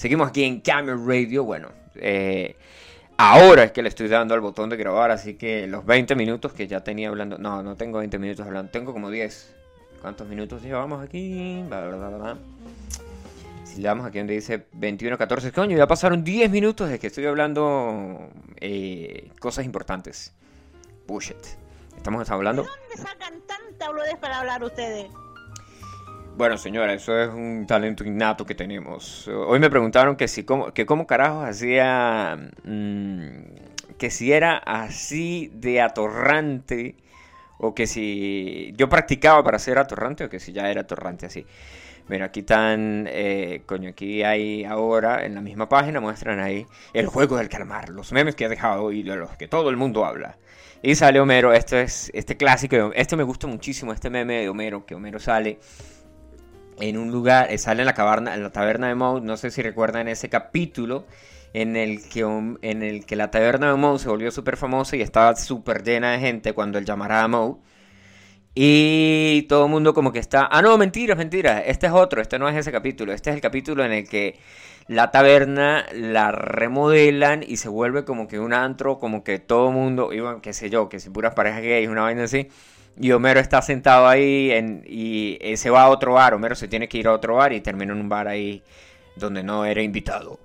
Seguimos aquí en Camera Radio. Bueno, eh, ahora es que le estoy dando al botón de grabar, así que los 20 minutos que ya tenía hablando. No, no tengo 20 minutos hablando, tengo como 10. ¿Cuántos minutos llevamos aquí? Si le damos aquí donde dice 21, 14, coño, ya pasaron 10 minutos de que estoy hablando eh, cosas importantes. Bullshit. Estamos hablando. ¿De dónde sacan tanta para hablar ustedes? Bueno, señora, eso es un talento innato que tenemos. Hoy me preguntaron que si cómo, que cómo carajos hacía, mm, que si era así de atorrante o que si yo practicaba para ser atorrante o que si ya era atorrante así. Mira, aquí están, eh, coño, aquí hay ahora en la misma página muestran ahí el juego del calamar, los memes que ha dejado y de los que todo el mundo habla. Y sale Homero, esto es este clásico, este me gusta muchísimo, este meme de Homero, que Homero sale en un lugar, eh, sale en la, caverna, en la taberna de Moe, no sé si recuerdan ese capítulo en el que, en el que la taberna de Moe se volvió súper famosa y estaba súper llena de gente cuando él llamara a Moe. Y todo el mundo como que está, ah no, mentira, mentira, este es otro, este no es ese capítulo, este es el capítulo en el que la taberna la remodelan y se vuelve como que un antro, como que todo el mundo, iban, qué sé yo, que si puras parejas gays, una vaina así. Y Homero está sentado ahí en, y se va a otro bar. Homero se tiene que ir a otro bar y termina en un bar ahí donde no era invitado.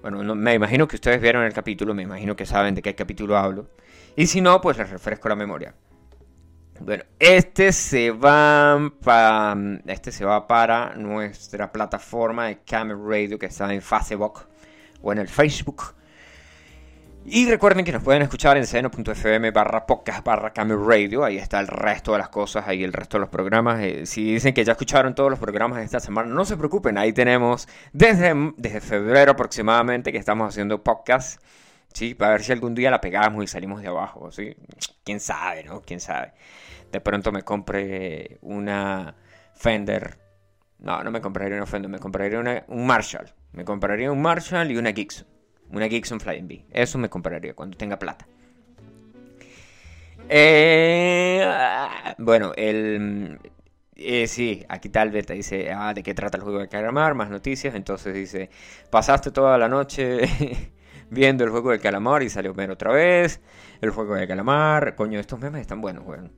Bueno, me imagino que ustedes vieron el capítulo, me imagino que saben de qué capítulo hablo. Y si no, pues les refresco la memoria. Bueno, este se va para este se va para nuestra plataforma de Camera Radio que está en Facebook o en el Facebook. Y recuerden que nos pueden escuchar en seno.fm barra podcast barra Radio. Ahí está el resto de las cosas, ahí el resto de los programas. Eh, si dicen que ya escucharon todos los programas de esta semana, no se preocupen. Ahí tenemos desde, desde febrero aproximadamente que estamos haciendo podcast. Sí, para ver si algún día la pegamos y salimos de abajo. ¿sí? Quién sabe, ¿no? Quién sabe. De pronto me compre una Fender. No, no me compraría una Fender, me compraría un Marshall. Me compraría un Marshall y una Gibson. Una Gibson Flying B. Eso me compraría cuando tenga plata. Eh, bueno, el... Eh, sí, aquí tal vez te dice, ah, ¿de qué trata el juego de calamar? Más noticias. Entonces dice, pasaste toda la noche viendo el juego de calamar y salió ver otra vez. El juego de calamar. Coño, estos memes están buenos, bueno.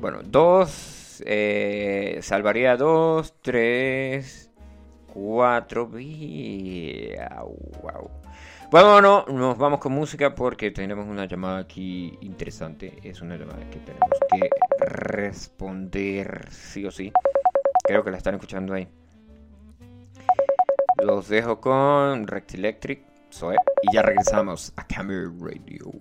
Bueno, dos. Eh, salvaría dos, tres, cuatro. Wow. No, nos vamos con música porque tenemos una llamada aquí interesante. Es una llamada que tenemos que responder sí o sí. Creo que la están escuchando ahí. Los dejo con Rect Electric, Zoe, y ya regresamos a Camera Radio.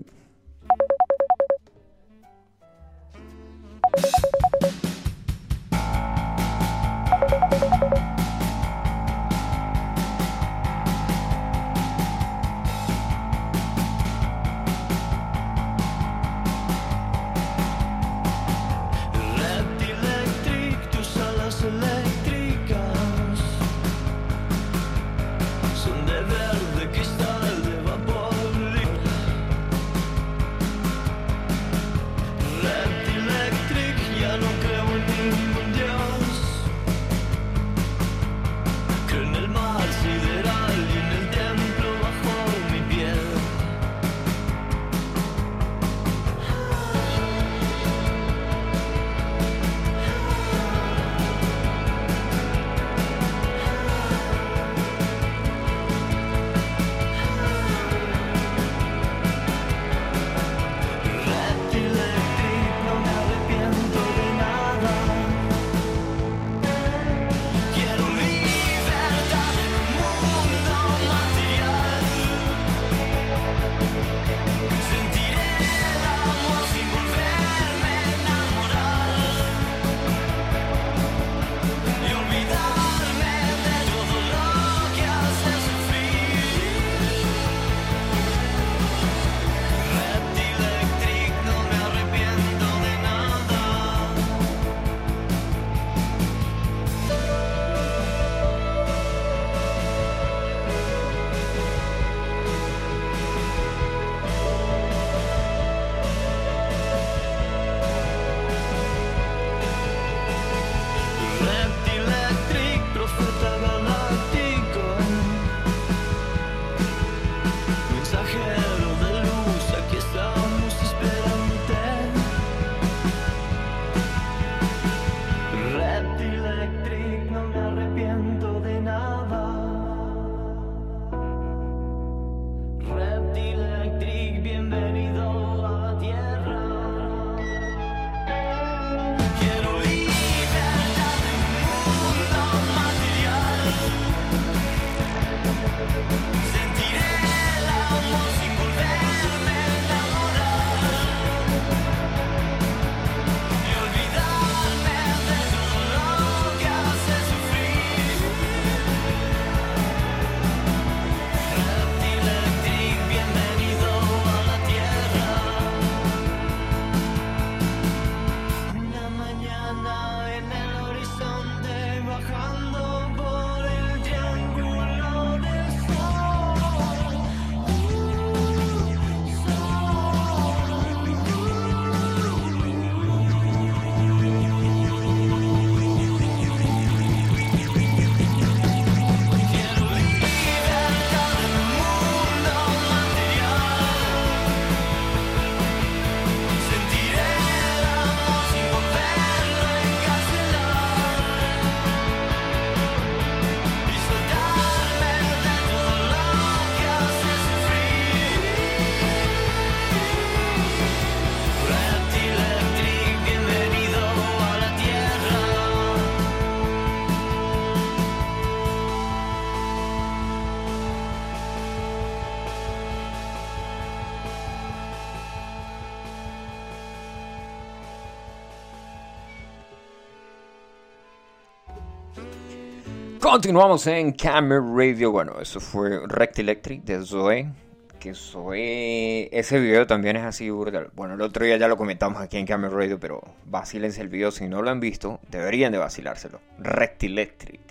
Continuamos en Camera Radio. Bueno, eso fue Rect Electric de Zoe. Que Zoe. Ese video también es así brutal. Bueno, el otro día ya lo comentamos aquí en Camera Radio, pero vacílense el video. Si no lo han visto, deberían de vacilárselo. Rect Electric.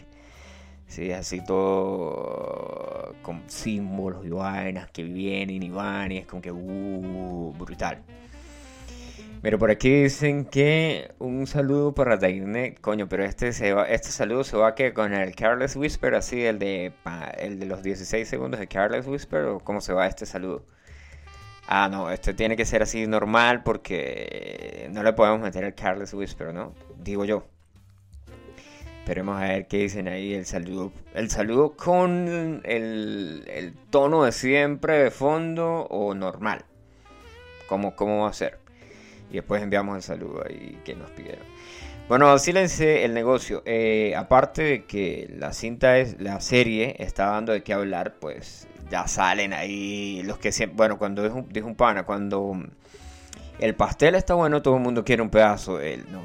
Sí, así todo con símbolos y vainas que vienen y van y es como que uh, brutal. Pero por aquí dicen que un saludo para Dainet, coño, pero este se va, este saludo se va a que con el Careless Whisper, así el de el de los 16 segundos de Careless Whisper o cómo se va este saludo. Ah, no, este tiene que ser así normal porque no le podemos meter el Careless Whisper, ¿no? Digo yo. Esperemos a ver qué dicen ahí el saludo. El saludo con el, el tono de siempre de fondo o normal. ¿Cómo, cómo va a ser? Y después enviamos el saludo ahí que nos pidieron. Bueno, sílense el negocio. Eh, aparte de que la cinta es, la serie está dando de qué hablar, pues ya salen ahí los que siempre, bueno, cuando dijo, dijo un pana, cuando el pastel está bueno, todo el mundo quiere un pedazo de él, ¿no?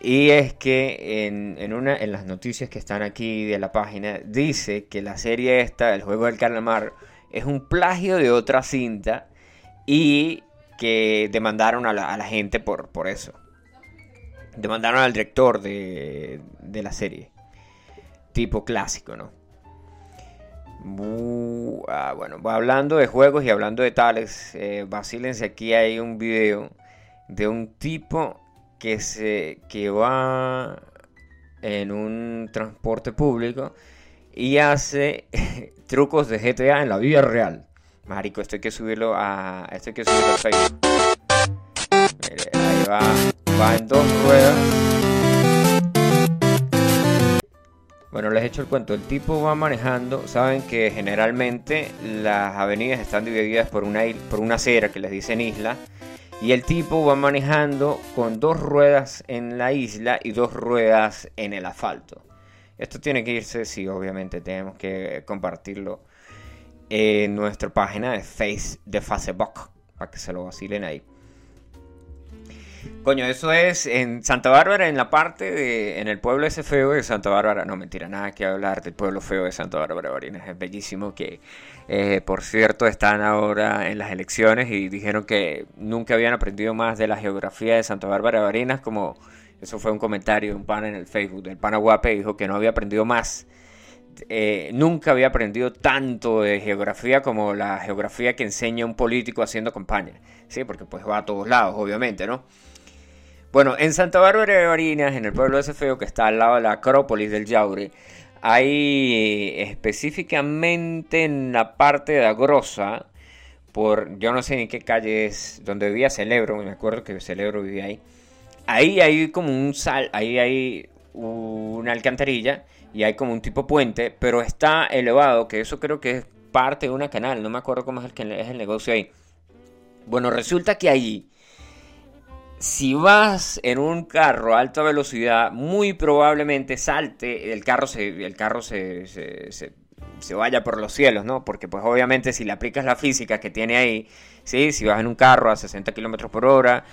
Y es que en, en, una, en las noticias que están aquí de la página, dice que la serie esta, El Juego del Calamar, es un plagio de otra cinta y que demandaron a la, gente por, por eso. Demandaron al director de, de la serie. Tipo clásico, ¿no? Ah, bueno, hablando de juegos y hablando de tales, eh, vacílense aquí hay un video de un tipo que se que va en un transporte público y hace trucos de GTA en la vida real. Marico, esto hay que subirlo a. Esto hay que subirlo a Facebook. Mire, ahí va. Va en dos ruedas. Bueno, les he hecho el cuento. El tipo va manejando. Saben que generalmente las avenidas están divididas por una, por una acera que les dicen isla. Y el tipo va manejando con dos ruedas en la isla y dos ruedas en el asfalto. Esto tiene que irse, sí, obviamente tenemos que compartirlo en nuestra página de Face Facebook para que se lo vacilen ahí. Coño, eso es en Santa Bárbara, en la parte de. en el pueblo ese feo de Santa Bárbara. No, mentira, nada que hablar del pueblo feo de Santa Bárbara, Barinas. Es bellísimo que, eh, por cierto, están ahora en las elecciones y dijeron que nunca habían aprendido más de la geografía de Santa Bárbara, Barinas. Como eso fue un comentario de un pana en el Facebook del pana Guape, dijo que no había aprendido más eh, nunca había aprendido tanto de geografía como la geografía que enseña un político haciendo campaña. Sí, porque pues va a todos lados, obviamente, ¿no? Bueno, en Santa Bárbara de Barinas, en el pueblo de ese feo que está al lado de la Acrópolis del Yaure, hay específicamente en la parte de Agrosa, por yo no sé en qué calle es, donde vivía Celebro, me acuerdo que Celebro vivía ahí. Ahí hay como un sal, ahí hay una alcantarilla y hay como un tipo puente, pero está elevado, que eso creo que es parte de una canal, no me acuerdo cómo es el, que es el negocio ahí. Bueno, resulta que allí, si vas en un carro a alta velocidad, muy probablemente salte, el carro se, el carro se, se, vaya por los cielos, ¿no? Porque pues obviamente si le aplicas la física que tiene ahí, ¿sí? Si vas en un carro a 60 km por hora,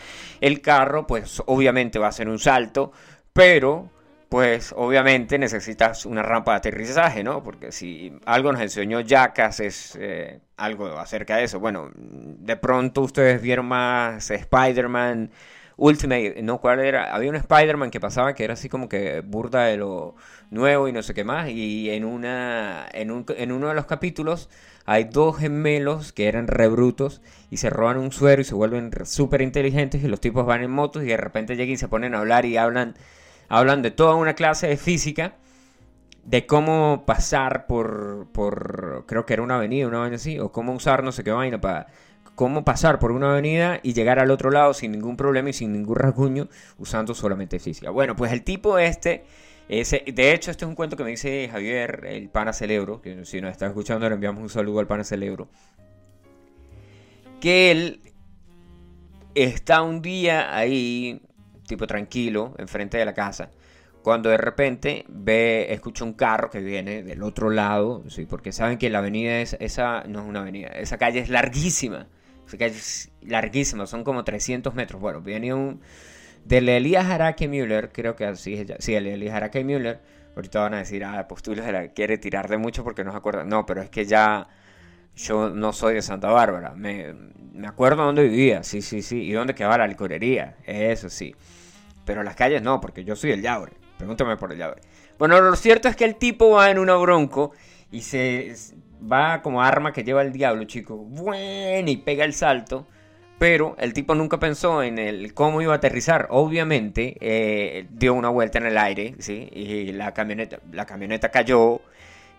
el carro pues obviamente va a hacer un salto, pero pues obviamente necesitas una rampa de aterrizaje, ¿no? Porque si algo nos enseñó Jackass es eh, algo acerca de eso. Bueno, de pronto ustedes vieron más Spider-Man Ultimate, ¿no? ¿Cuál era? Había un Spider-Man que pasaba que era así como que burda de lo nuevo y no sé qué más. Y en, una, en, un, en uno de los capítulos hay dos gemelos que eran rebrutos y se roban un suero y se vuelven súper inteligentes y los tipos van en motos y de repente llegan y se ponen a hablar y hablan hablan de toda una clase de física, de cómo pasar por, por creo que era una avenida, una vaina así, o cómo usar no sé qué vaina para cómo pasar por una avenida y llegar al otro lado sin ningún problema y sin ningún rasguño usando solamente física. Bueno, pues el tipo este, ese, de hecho este es un cuento que me dice Javier, el pana celebro, que si nos está escuchando le enviamos un saludo al pana celebro, que él está un día ahí tipo tranquilo, enfrente de la casa, cuando de repente ve, escucha un carro que viene del otro lado, ¿sí? porque saben que la avenida es, esa no es una avenida, esa calle es larguísima, esa calle es larguísima, son como 300 metros, bueno, viene un, del Elías Araque Müller, creo que así es, sí, el Elías Müller, Ahorita van a decir, ah, tú la quiere tirar de mucho porque no se acuerda. No, pero es que ya yo no soy de Santa Bárbara. Me, me acuerdo dónde vivía, sí, sí, sí. Y dónde quedaba la licorería, eso sí. Pero las calles no, porque yo soy el Yaure. Pregúntame por el Yaure. Bueno, lo cierto es que el tipo va en una bronco y se va como arma que lleva el diablo, chico. Bueno, y pega el salto. Pero el tipo nunca pensó en el cómo iba a aterrizar. Obviamente eh, dio una vuelta en el aire, ¿sí? Y la camioneta, la camioneta cayó.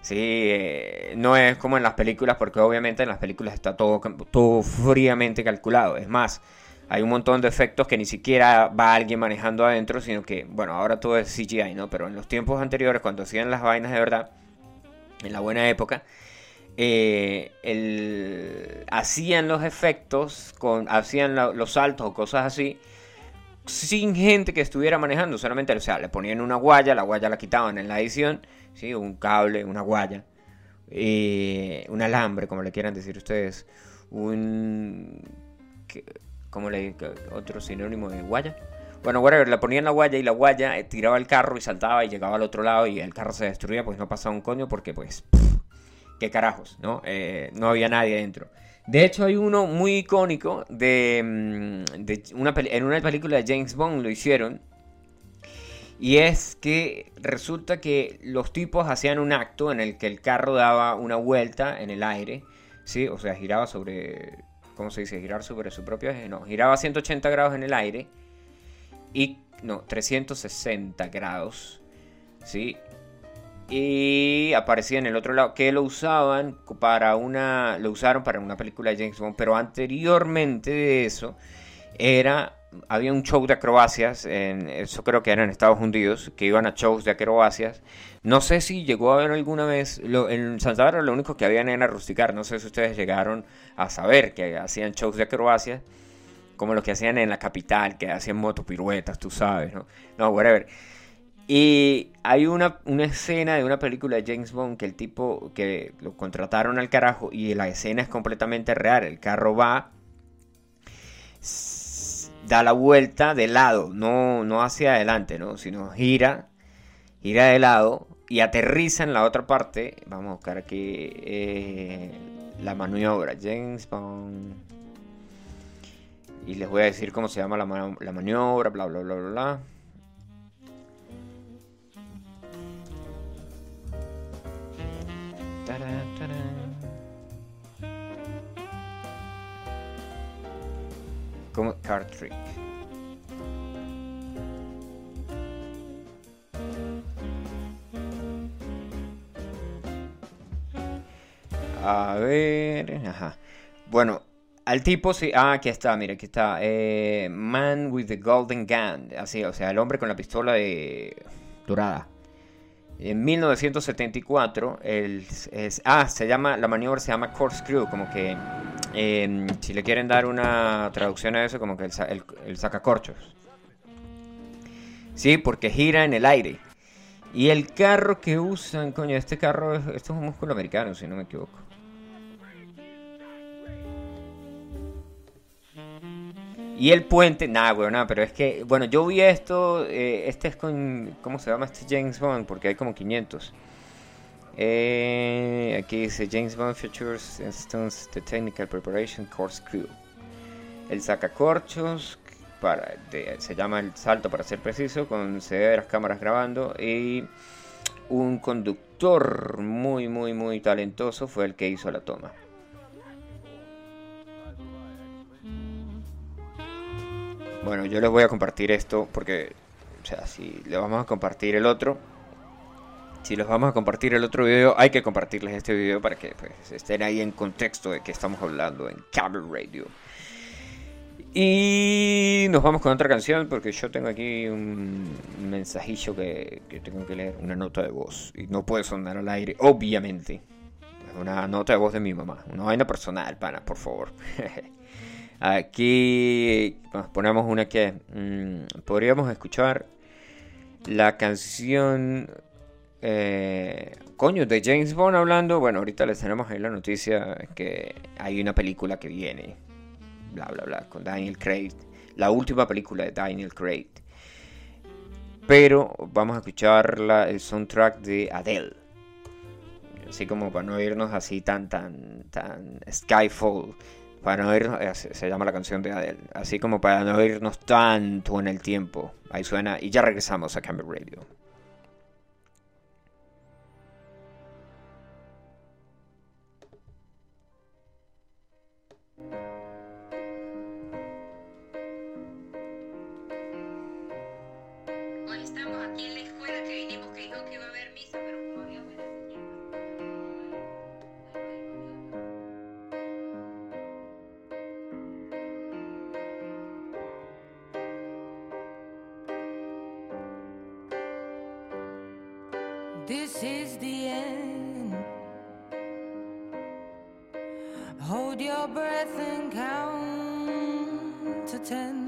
Sí, eh, no es como en las películas, porque obviamente en las películas está todo, todo fríamente calculado. Es más, hay un montón de efectos que ni siquiera va alguien manejando adentro, sino que, bueno, ahora todo es CGI, ¿no? Pero en los tiempos anteriores, cuando hacían las vainas de verdad, en la buena época, eh, hacían los efectos, con, hacían los saltos o cosas así, sin gente que estuviera manejando, solamente, o sea, le ponían una guaya, la guaya la quitaban en la edición, ¿sí? un cable, una guaya, eh, un alambre, como le quieran decir ustedes, un... ¿Cómo le otro sinónimo de guaya? Bueno, whatever, le ponían la guaya y la guaya eh, tiraba el carro y saltaba y llegaba al otro lado y el carro se destruía, pues no pasaba un coño porque pues qué carajos, ¿no? Eh, no había nadie adentro. De hecho, hay uno muy icónico de, mm, una en una película de James Bond lo hicieron. Y es que resulta que los tipos hacían un acto en el que el carro daba una vuelta en el aire, ¿sí? O sea, giraba sobre, ¿cómo se dice? Girar sobre su propio eje, no, giraba 180 grados en el aire y, no, 360 grados, ¿sí? y aparecía en el otro lado que lo usaban para una lo usaron para una película de James Bond pero anteriormente de eso era había un show de acrobacias en eso creo que era en Estados Unidos que iban a shows de acrobacias. No sé si llegó a haber alguna vez en Santa Bárbara lo único que habían era rusticar. No sé si ustedes llegaron a saber que hacían shows de acrobacias como los que hacían en la capital que hacían motopiruetas tú sabes no no whatever. Y hay una, escena de una película de James Bond que el tipo que lo contrataron al carajo y la escena es completamente real. El carro va, da la vuelta de lado, no, no hacia adelante, ¿no? sino gira, gira de lado y aterriza en la otra parte. Vamos a buscar aquí eh, la maniobra. James Bond. Y les voy a decir cómo se llama la, la maniobra, bla, bla, bla, bla, bla. Como card trick. A ver, ajá. Bueno, al tipo sí. Ah, aquí está, mira, aquí está. Eh, Man with the Golden Gun. Así, o sea, el hombre con la pistola de dorada. En 1974, el, ah, se llama, la maniobra se llama corkscrew, como que, em, si le quieren dar una traducción a eso, como que el, el, sacacorchos. Sí, porque gira en el aire. Y el carro que usan, coño, este carro, esto es un músculo americano, si no me equivoco. Y el puente, nada, weón, nada, pero es que, bueno, yo vi esto, eh, este es con, ¿cómo se llama este James Bond? Porque hay como 500. Eh, aquí dice James Bond Features Instance The Technical Preparation Course Crew. El sacacorchos, para, se llama el salto para ser preciso, con severas cámaras grabando y un conductor muy, muy, muy talentoso fue el que hizo la toma. Bueno, yo les voy a compartir esto porque, o sea, si le vamos a compartir el otro, si les vamos a compartir el otro video, hay que compartirles este video para que pues, estén ahí en contexto de que estamos hablando en Cable Radio. Y nos vamos con otra canción porque yo tengo aquí un mensajillo que, tengo que leer, una nota de voz. Y no puede sonar al aire, obviamente. Es una nota de voz de mi mamá, una vaina personal, pana, por favor. Aquí ponemos una que mm, podríamos escuchar la canción eh, coño de James Bond hablando. Bueno, ahorita les tenemos ahí la noticia que hay una película que viene, bla bla bla, con Daniel Craig, la última película de Daniel Craig. pero vamos a escuchar la, el soundtrack de Adele. Así como para no irnos así tan, tan, tan Skyfall. Para no irnos, eh, se, llama la canción de Adele. Así como para no irnos tanto en el tiempo. Ahí suena y ya regresamos a Camber Radio. To ten.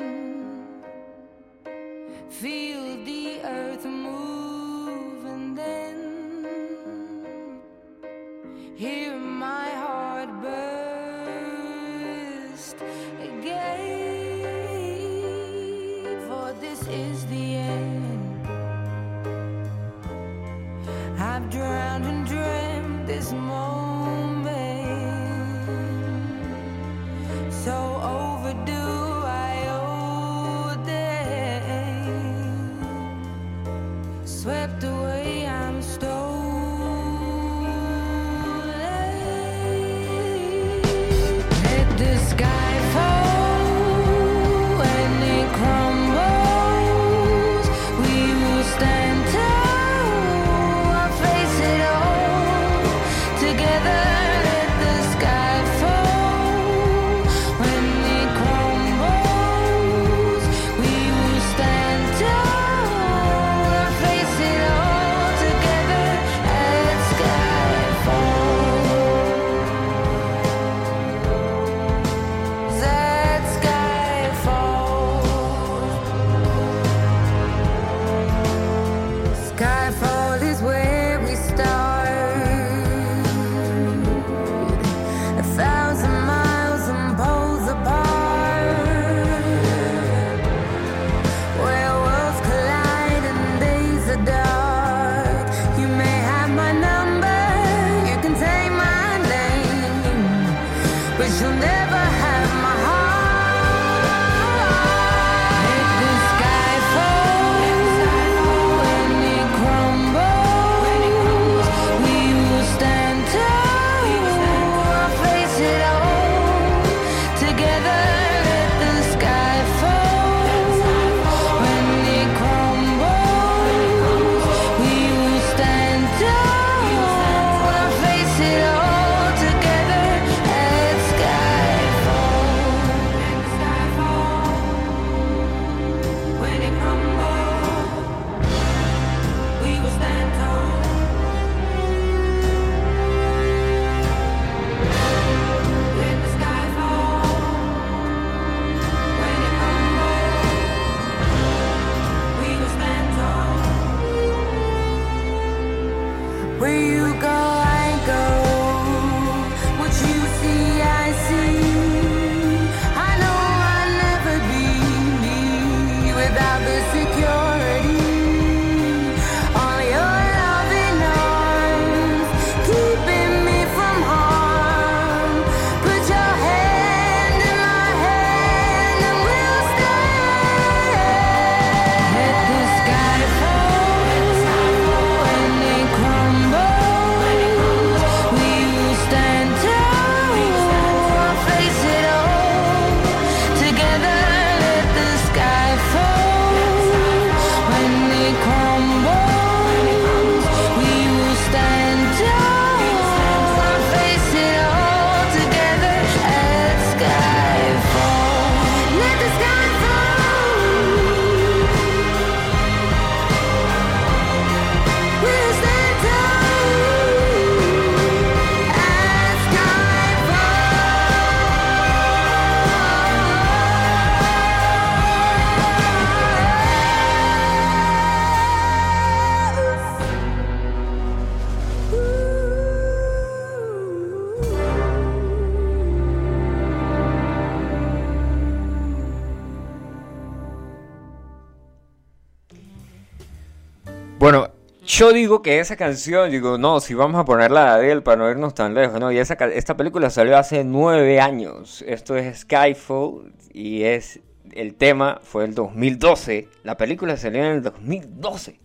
Que esa canción, digo, no, si vamos a ponerla de Adele para no irnos tan lejos, no, y esta película salió hace nueve años. Esto es Skyfall y es, el tema fue el 2012. La película salió en el 2012.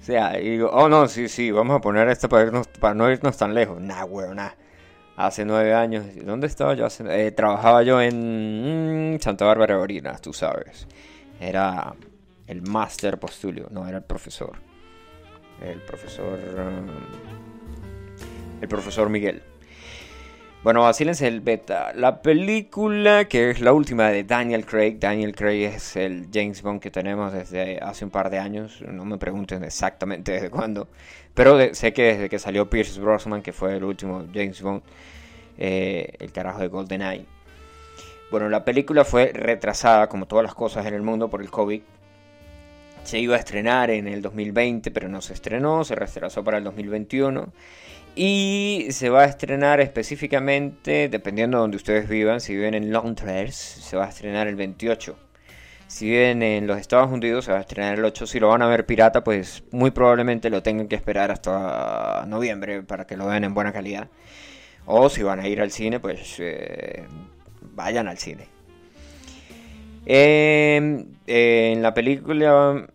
O sea, digo, oh no, sí, sí, vamos a poner esta para, irnos, para no irnos tan lejos. Nah, weón, nah. Hace nueve años. ¿Dónde estaba yo? Eh, trabajaba yo en mm, Santa Bárbara de Barinas, tú sabes. Era el máster postulio, no era el profesor. El profesor. um, el profesor Miguel. Bueno, vacílense el beta. La película, que es la última de Daniel Craig. Daniel Craig es el James Bond que tenemos desde hace un par de años. No me pregunten exactamente desde cuándo. Pero sé que desde que salió Pierce Brosnan, que fue el último James Bond, eh, el carajo de GoldenEye. Bueno, la película fue retrasada, como todas las cosas en el mundo, por el COVID. Se iba a estrenar en el 2020, pero no se estrenó, se retrasó para el 2021. Y se va a estrenar específicamente, dependiendo de donde ustedes vivan, si viven en Londres, se va a estrenar el 28. Si viven en los Estados Unidos, se va a estrenar el 8. Si lo van a ver pirata, pues muy probablemente lo tengan que esperar hasta noviembre para que lo vean en buena calidad. O si van a ir al cine, pues eh, vayan al cine. Eh, eh, en la película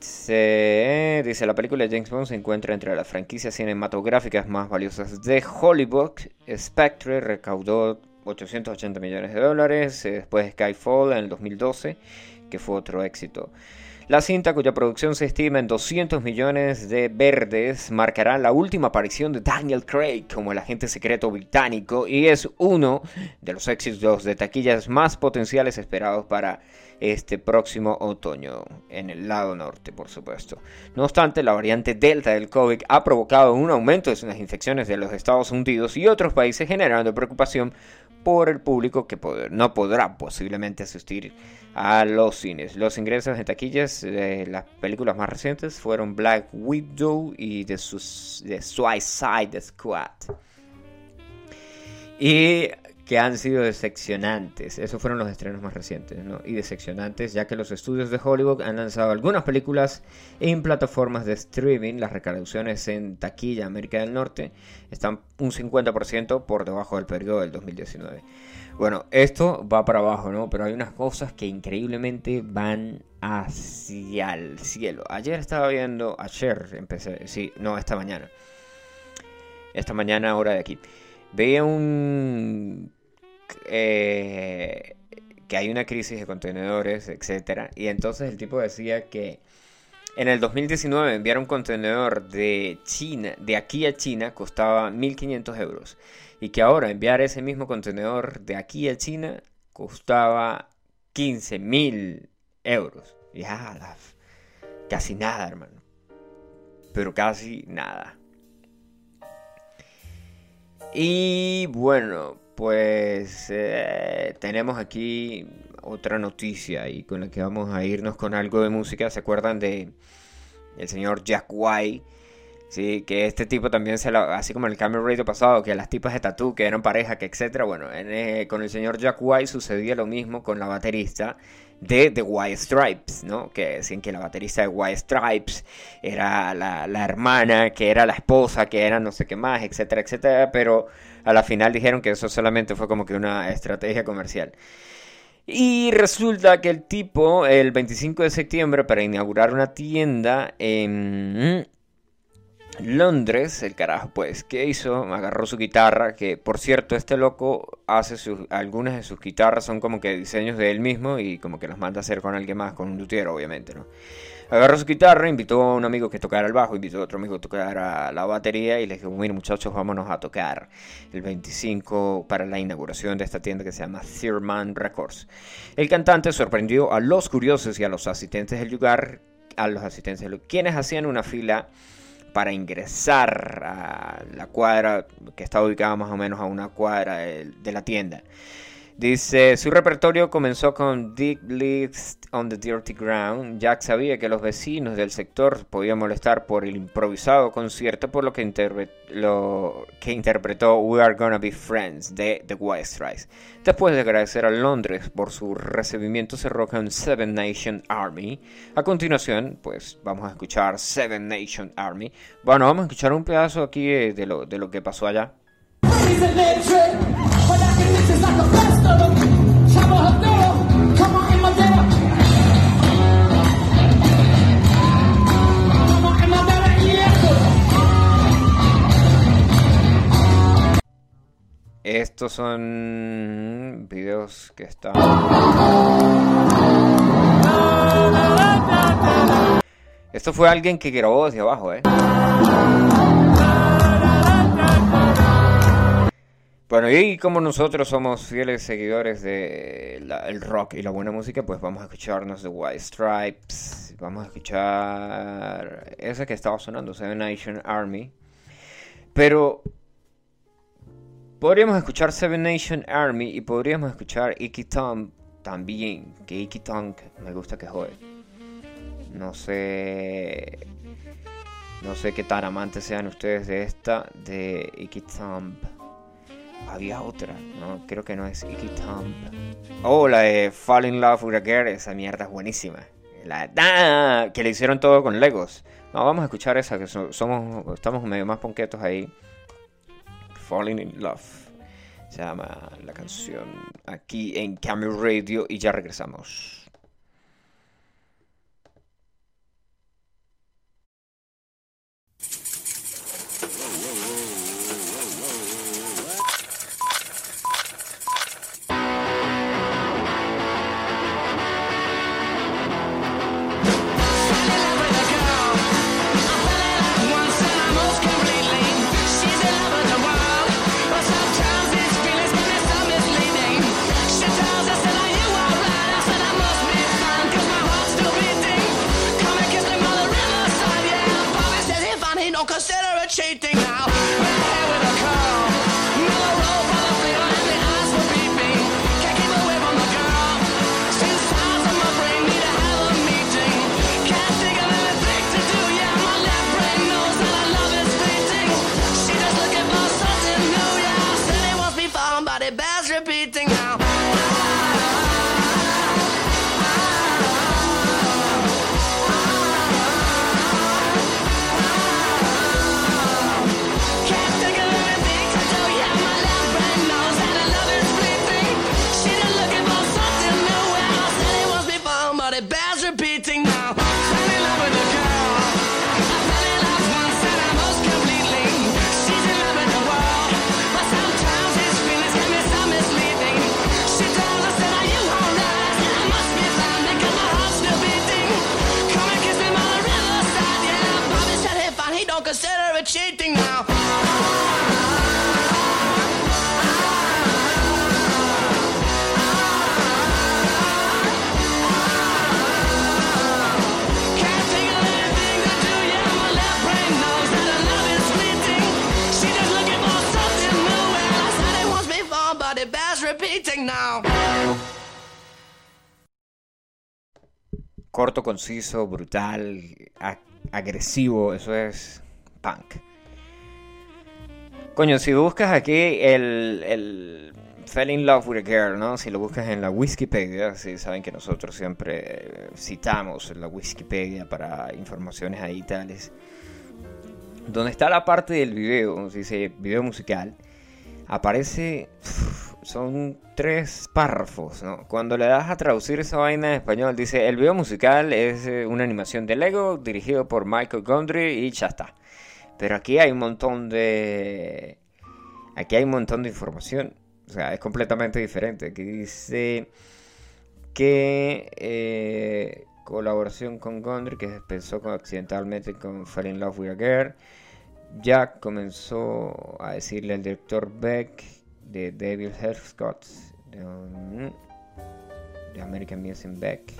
se dice la película de James Bond se encuentra entre las franquicias cinematográficas más valiosas de Hollywood. Spectre recaudó 880 millones de dólares, después Skyfall en el 2012, que fue otro éxito. La cinta, cuya producción se estima en 200 millones de verdes, marcará la última aparición de Daniel Craig como el agente secreto británico y es uno de los éxitos de taquillas más potenciales esperados para este próximo otoño, en el lado norte, por supuesto. No obstante, la variante Delta del COVID ha provocado un aumento de las infecciones de los Estados Unidos y otros países, generando preocupación por el público que no podrá posiblemente asistir a los cines. Los ingresos en taquillas de las películas más recientes fueron Black Widow y The Suicide Squad. Y que han sido decepcionantes. Esos fueron los estrenos más recientes, ¿no? Y decepcionantes, ya que los estudios de Hollywood han lanzado algunas películas en plataformas de streaming. Las recaudaciones en taquilla América del Norte están un 50% por debajo del periodo del 2019. Bueno, esto va para abajo, ¿no? Pero hay unas cosas que increíblemente van hacia el cielo. Ayer estaba viendo, ayer empecé, sí, no, esta mañana. Esta mañana, hora de aquí. Veía un... eh, que hay una crisis de contenedores, etcétera. Y entonces el tipo decía que en el 2019 enviar un contenedor de China, de aquí a China, costaba 1.500 euros. Y que ahora enviar ese mismo contenedor de aquí a China costaba 15.000 euros. Ya, casi nada, hermano. Pero casi nada. Y bueno, pues eh, tenemos aquí otra noticia y con la que vamos a irnos con algo de música. ¿Se acuerdan de el señor Jack White? Sí, que este tipo también se la, así como en el Camel Radio pasado, que las tipas de tatú que eran pareja, que etcétera. Bueno, en, eh, con el señor Jack White sucedía lo mismo con la baterista de The White Stripes, ¿no? Que decían que la baterista de White Stripes era la, la hermana, que era la esposa, que era no sé qué más, etcétera, etcétera. Pero a la final dijeron que eso solamente fue como que una estrategia comercial. Y resulta que el tipo, el 25 de septiembre, para inaugurar una tienda en Londres, el carajo, pues, ¿qué hizo? Agarró su guitarra, que por cierto, este loco hace sus, algunas de sus guitarras son como que diseños de él mismo y como que las manda a hacer con alguien más, con un luthier, obviamente, ¿no? Agarró su guitarra, invitó a un amigo que tocara el bajo, invitó a otro amigo que tocara la batería y les dijo, mire muchachos, vámonos a tocar el 25 para la inauguración de esta tienda que se llama Thurman Records. El cantante sorprendió a los curiosos y a los asistentes del lugar, a los asistentes quienes hacían una fila para ingresar a la cuadra que está ubicada más o menos a una cuadra de la tienda. Dice, su repertorio comenzó con Dick Leaves on the Dirty Ground. Jack sabía que los vecinos del sector podían molestar por el improvisado concierto, por lo que, interpretó We Are Gonna Be Friends de The White Stripes. Después de agradecer a Londres por su recibimiento, cerró con Seven Nation Army. A continuación, pues vamos a escuchar Seven Nation Army. Bueno, vamos a escuchar un pedazo aquí eh, de lo, de lo que pasó allá. Estos son videos que están... Esto fue alguien que grabó desde abajo, ¿eh? Bueno, y como nosotros somos fieles seguidores del rock y la buena música, pues vamos a escucharnos The White Stripes. Vamos a escuchar esa que estaba sonando, Seven Nation Army. Pero podríamos escuchar Seven Nation Army y podríamos escuchar Icky Tom también. Que Icky Tom me gusta que jode. No sé. No sé qué tan amantes sean ustedes de esta, de Icky Thumb. Había otra, no, creo que no es Icky Thumb. Oh, la de Fall in Love with a Girl, esa mierda es buenísima. La da, que le hicieron todo con Legos. No, vamos a escuchar esa, que so- somos, estamos medio más ponquetos ahí. Falling in Love. Se llama la canción aquí en Camel Radio y ya regresamos. Corto, conciso, brutal, agresivo, eso es punk. Coño, si buscas aquí el, el Fell in Love with a Girl, ¿no? Si lo buscas en la Wikipedia, si saben que nosotros siempre eh, citamos la Wikipedia para informaciones ahí tales. Donde está la parte del video, dice video musical, aparece, son tres párrafos. Cuando le das a traducir esa vaina en español, dice, el video musical es eh, una animación de Lego dirigido por Michael Gondry y ya está. Pero aquí hay un montón de... Aquí hay un montón de información. O sea, es completamente diferente. Aquí dice que eh, colaboración con Gondry, que pensó con- accidentalmente con Fall in Love with a Girl. Jack comenzó a decirle al director Beck de David Herscott de, American Music Beck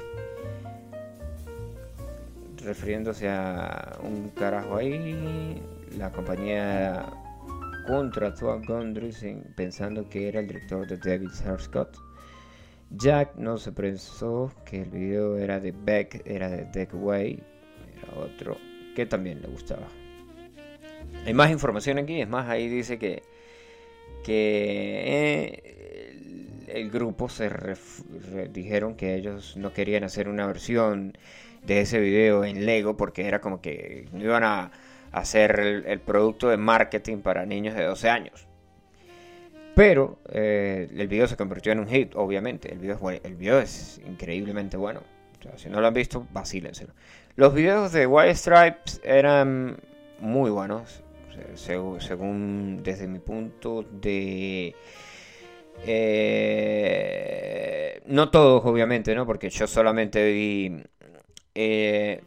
refiriéndose a un carajo ahí la compañía contrató a Gondry pensando que era el director de Devil's Haircut. Jack no se pensó que el video era de Beck, era de Deck Way, era otro que también le gustaba. Hay más información aquí, es más, ahí dice que, que eh, el, grupo se dijeron que ellos no querían hacer una versión de ese video en Lego porque era como que no iban a hacer el, producto de marketing para niños de 12 años. Pero eh, el video se convirtió en un hit, obviamente. El video es, increíblemente bueno. Si no lo han visto, vacílenselo. Los videos de White Stripes eran muy buenos, según desde mi punto de... eh, no todos, obviamente, ¿no? Porque yo solamente vi... eh,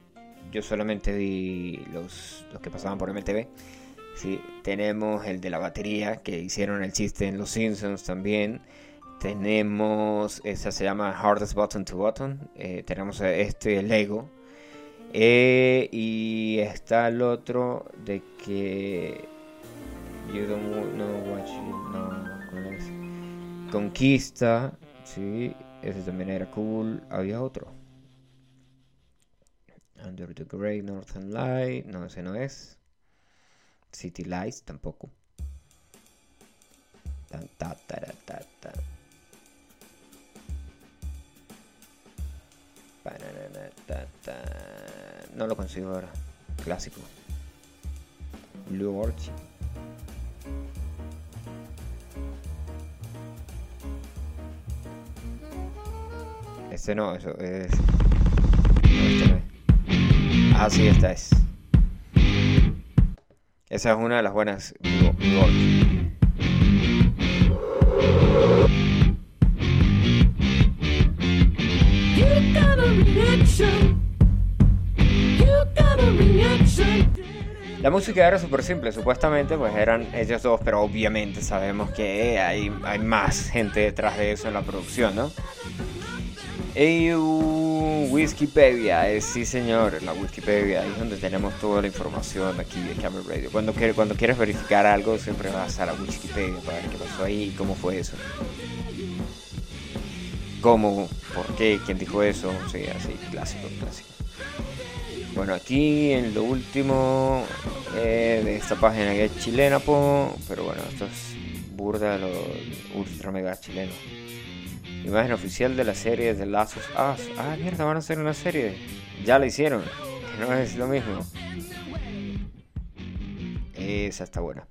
yo solamente vi los, los que pasaban por MTV. Tenemos el de la batería, que hicieron el chiste en Los Simpsons también. Tenemos, esa se llama Hardest Button to Button. Eh, tenemos este Lego. Eh, y está el otro de que You don't know what you no, ¿cuál? Conquista, sí, ese también era cool. Había otro. Under the Great Northern Light, no, ese no es. City Lights tampoco. Ta. No lo consigo ahora. Clásico. Blue Orchid. Este no, eso es. Este no es. Ah, sí, esta es. Esa es una de las buenas. La música era súper simple, supuestamente pues eran ellos dos, pero obviamente sabemos que hay, hay más gente detrás de eso en la producción, ¿no? EU Wikipedia, eh, sí señor, la Wikipedia, es donde tenemos toda la información aquí de Camera Radio. Cuando, cuando quieres verificar algo siempre vas a la Wikipedia para ver qué pasó ahí y cómo fue eso. ¿Cómo? ¿Por qué? ¿Quién dijo eso? Sí, así, clásico, clásico. Bueno, aquí en lo último eh, de esta página que es chilena, po, pero bueno, esto es burda, lo ultra mega chileno. Imagen oficial de la serie de Us. Ah, mierda, van a hacer una serie. Ya la hicieron, no es lo mismo. Esa está buena.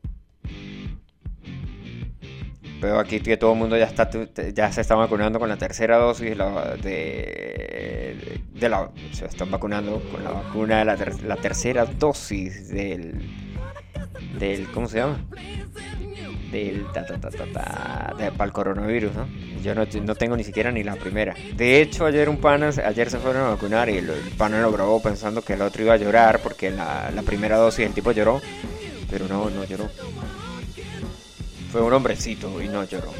Veo aquí que todo el mundo ya está ya se está vacunando con la tercera dosis de la, se están vacunando con la vacuna de la, ter- la tercera dosis del del ¿cómo se llama? del ta, ta, ta, ta, de- para el coronavirus. Yo no, no tengo ni siquiera ni la primera. De hecho, ayer un pana, ayer se fueron a vacunar y el, el pana lo grabó pensando que el otro iba a llorar porque la primera dosis el tipo lloró, pero no, no lloró. Fue un hombrecito y no lloró.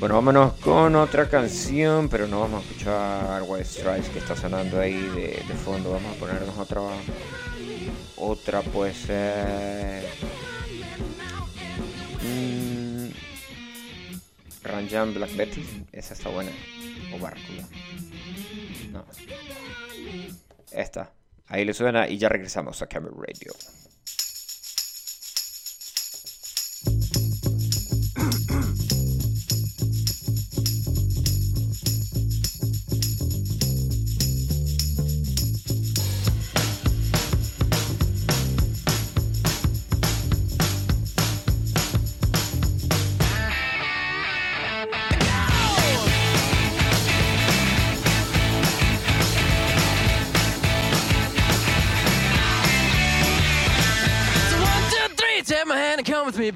Bueno, vámonos con otra canción, pero no vamos a escuchar White Stripes que está sonando ahí de, fondo. Vamos a ponernos otra. Otra puede ser. Mm, Ranjan Black Betty. Esa está buena. O Barracuda. No. Esta. Ahí le suena y ya regresamos a Camera Radio.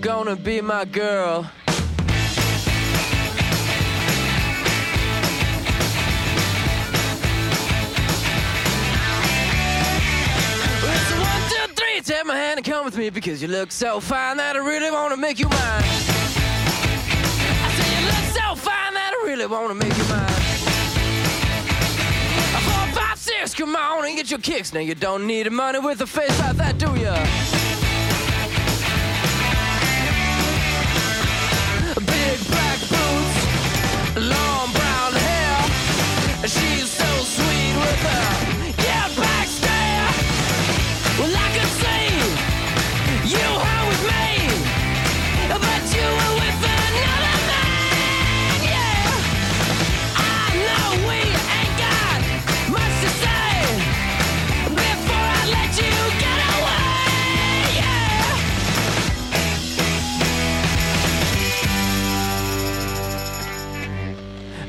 Gonna be my girl? It's one, two, three. Take my hand and come with me because you look so fine that I really wanna make you mine. I say you look so fine that I really wanna make you mine. Four, five, six, come on and get your kicks. Now you don't need money with a face like that, do ya?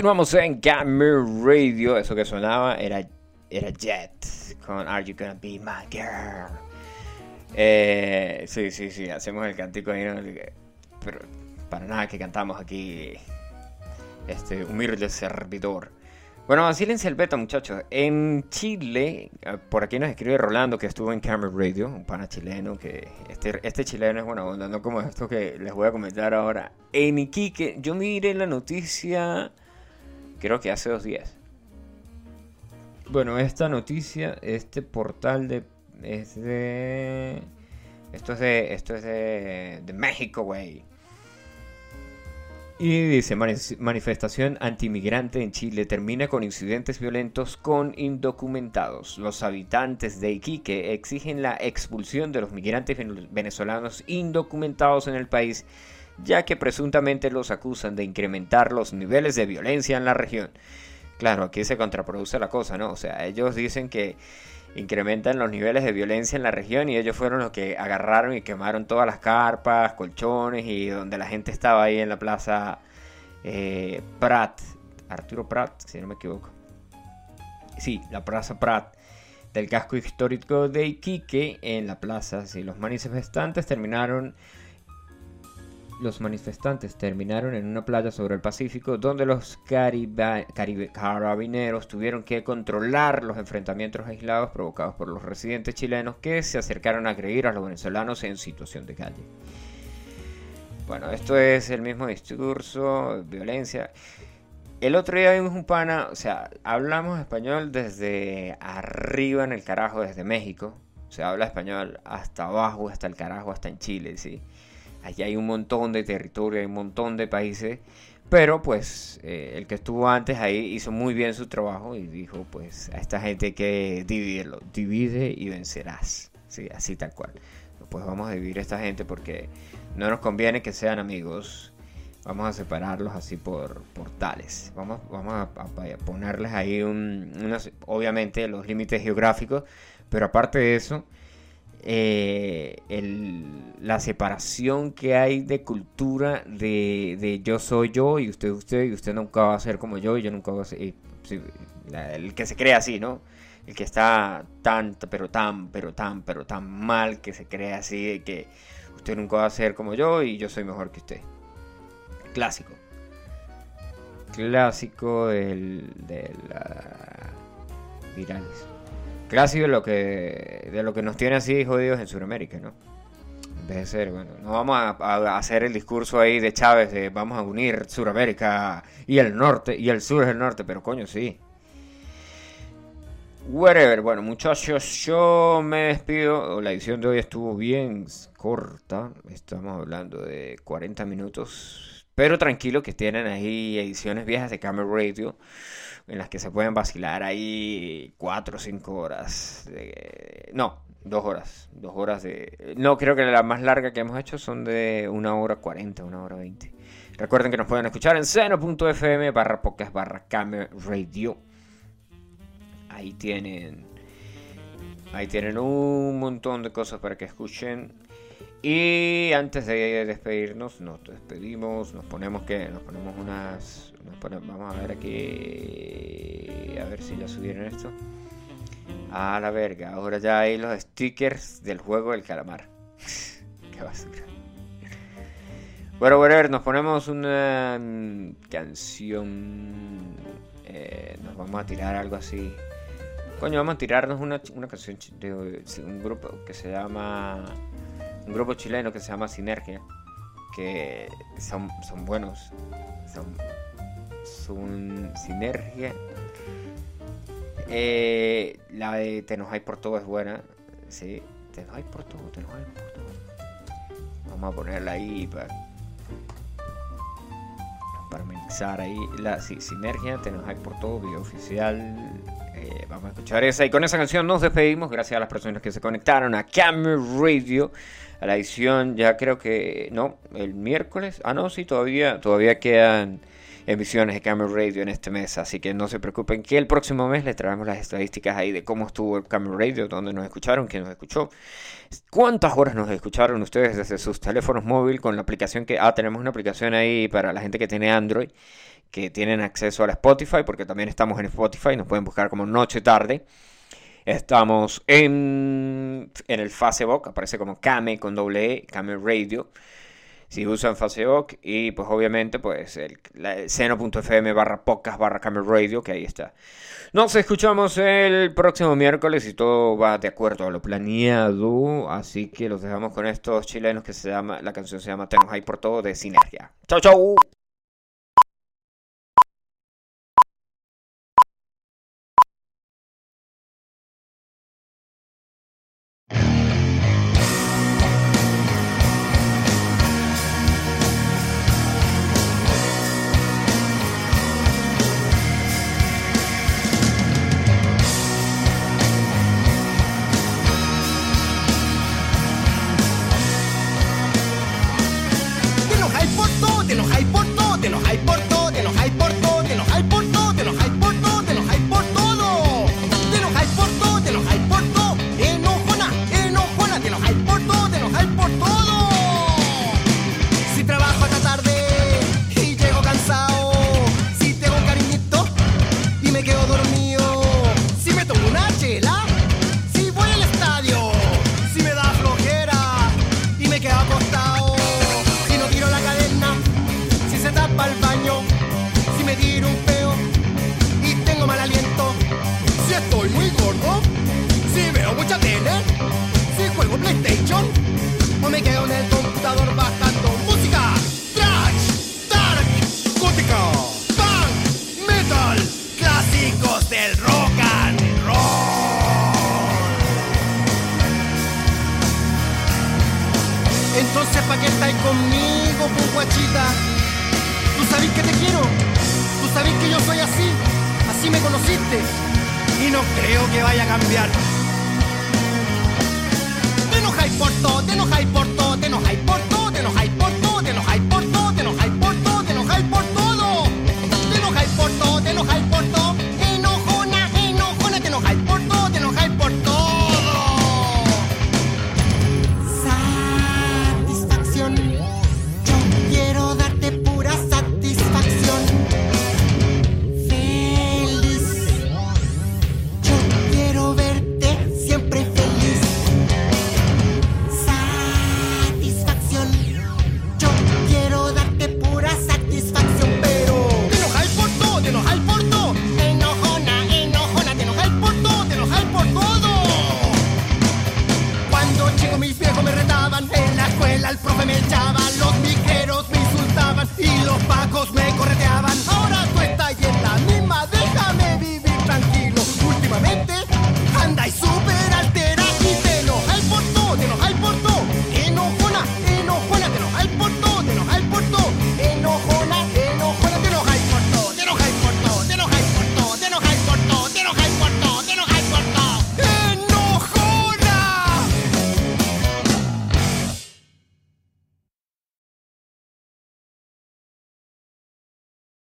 Continuamos en Gamer Radio. Eso que sonaba era, era Jet con Are You Gonna Be My Girl. Eh, sí, sí, sí, hacemos el cantico ahí, ¿no? pero para nada que cantamos aquí este humilde servidor. Bueno, vacílense el beta, muchachos. En Chile, eh, por aquí nos escribe Rolando, que estuvo en Camera Radio, un pana chileno, que este, este chileno es buena onda, no como esto que les voy a comentar ahora. En Iquique, yo miré la noticia, creo que hace dos días. Bueno, esta noticia, este portal de... Es de... Esto es de... Esto es de... De México, güey. Y dice, "Mani- manifestación antimigrante en Chile termina con incidentes violentos con indocumentados. Los habitantes de Iquique exigen la expulsión de los migrantes ven- venezolanos indocumentados en el país, ya que presuntamente los acusan de incrementar los niveles de violencia en la región. Claro, aquí se contraproduce la cosa, ¿no? O sea, ellos dicen que incrementan los niveles de violencia en la región y ellos fueron los que agarraron y quemaron todas las carpas, colchones y donde la gente estaba ahí en la plaza eh, Prat, Arturo Prat, si no me equivoco. Sí, la plaza Prat del casco histórico de Iquique en la plaza. Sí, los manifestantes terminaron los manifestantes terminaron en una playa sobre el Pacífico donde los cariba- caribe- carabineros tuvieron que controlar los enfrentamientos aislados provocados por los residentes chilenos que se acercaron a agredir a los venezolanos en situación de calle. Bueno, esto es el mismo discurso, violencia. El otro día vimos un pana, o sea, hablamos español desde arriba en el carajo, desde México. Se habla español hasta abajo, hasta el carajo, hasta en Chile, sí. Allí hay un montón de territorio, hay un montón de países. Pero pues eh, el que estuvo antes ahí hizo muy bien su trabajo y dijo pues a esta gente hay que dividirlo. Divide y vencerás. Sí, así tal cual. Pues vamos a dividir a esta gente porque no nos conviene que sean amigos. Vamos a separarlos así por, por tales. Vamos, vamos a, ponerles ahí un, unos- obviamente los límites geográficos. Pero aparte de eso, eh, el- la separación que hay de cultura de, de yo soy yo y usted usted y usted nunca va a ser como yo y yo nunca voy a ser... la- el que se cree así, ¿no? El que está tan, pero tan, pero tan, pero tan mal que se cree así de que usted nunca va a ser como yo y yo soy mejor que usted. Clásico. Clásico del, ah, virales. Clásico de lo que, de lo que nos tiene así jodidos en Sudamérica, ¿no? En vez de ser, bueno, no vamos a, hacer el discurso ahí de Chávez de vamos a unir Sudamérica y el norte, y el sur es el norte, pero coño, sí. Whatever, bueno muchachos, yo me despido. La edición de hoy estuvo bien corta. Estamos hablando de 40 minutos. Pero tranquilo que tienen ahí ediciones viejas de Camera Radio en las que se pueden vacilar ahí 4 o 5 horas. de- no, 2 horas. 2 horas de... No, creo que la más larga que hemos hecho son de 1 hora 40, 1 hora 20. Recuerden que nos pueden escuchar en seno.fm barra podcast barra Radio. Ahí tienen. Ahí tienen un montón de cosas para que escuchen. Y antes de despedirnos, nos despedimos, nos ponemos que, nos ponemos unas, vamos a ver aquí, a ver si ya subieron esto. A la verga, ahora ya hay los stickers del juego del calamar. Qué basura. Bueno, whatever, nos ponemos una canción. eh, nos vamos a tirar algo así. Coño, vamos a tirarnos una, una canción de un grupo que se llama. Un grupo chileno que se llama Sinergia. Que son, son buenos. Son. Sinergia. Eh, la de Te enojáis por todo es buena. Sí, Te enojáis por todo, te enojáis por todo. Vamos a ponerla ahí para. Para mixar ahí la sinergia, te enojáis por todo, video oficial. Vamos a escuchar esa y con esa canción nos despedimos. Gracias a las personas que se conectaron a Camera Radio, a la edición. Ya creo que no, el miércoles. Ah, no, sí, todavía, todavía quedan emisiones de Camera Radio en este mes. Así que no se preocupen que el próximo mes les traemos las estadísticas ahí de cómo estuvo el Camera Radio, dónde nos escucharon, quién nos escuchó. ¿Cuántas horas nos escucharon ustedes desde sus teléfonos móviles con la aplicación que... Ah, tenemos una aplicación ahí para la gente que tiene Android, que tienen acceso a la Spotify, porque también estamos en Spotify, nos pueden buscar como Noche Tarde. Estamos en, en el Facebook, aparece como Kame con doble E, Kame Radio. Si usan Facebook y pues obviamente pues el, el seno.fm barra podcast barra Kame Radio, que ahí está. Nos escuchamos el próximo miércoles y todo va de acuerdo a lo planeado. Así que los dejamos con estos chilenos que se llama, la canción se llama Te enojáis por todo de Sinergia. Chau, chau. Soy así, así me conociste y no creo que vaya a cambiar. Te enojáis por todo, te enojáis por todo, te enojáis por todo, te enojáis por todo,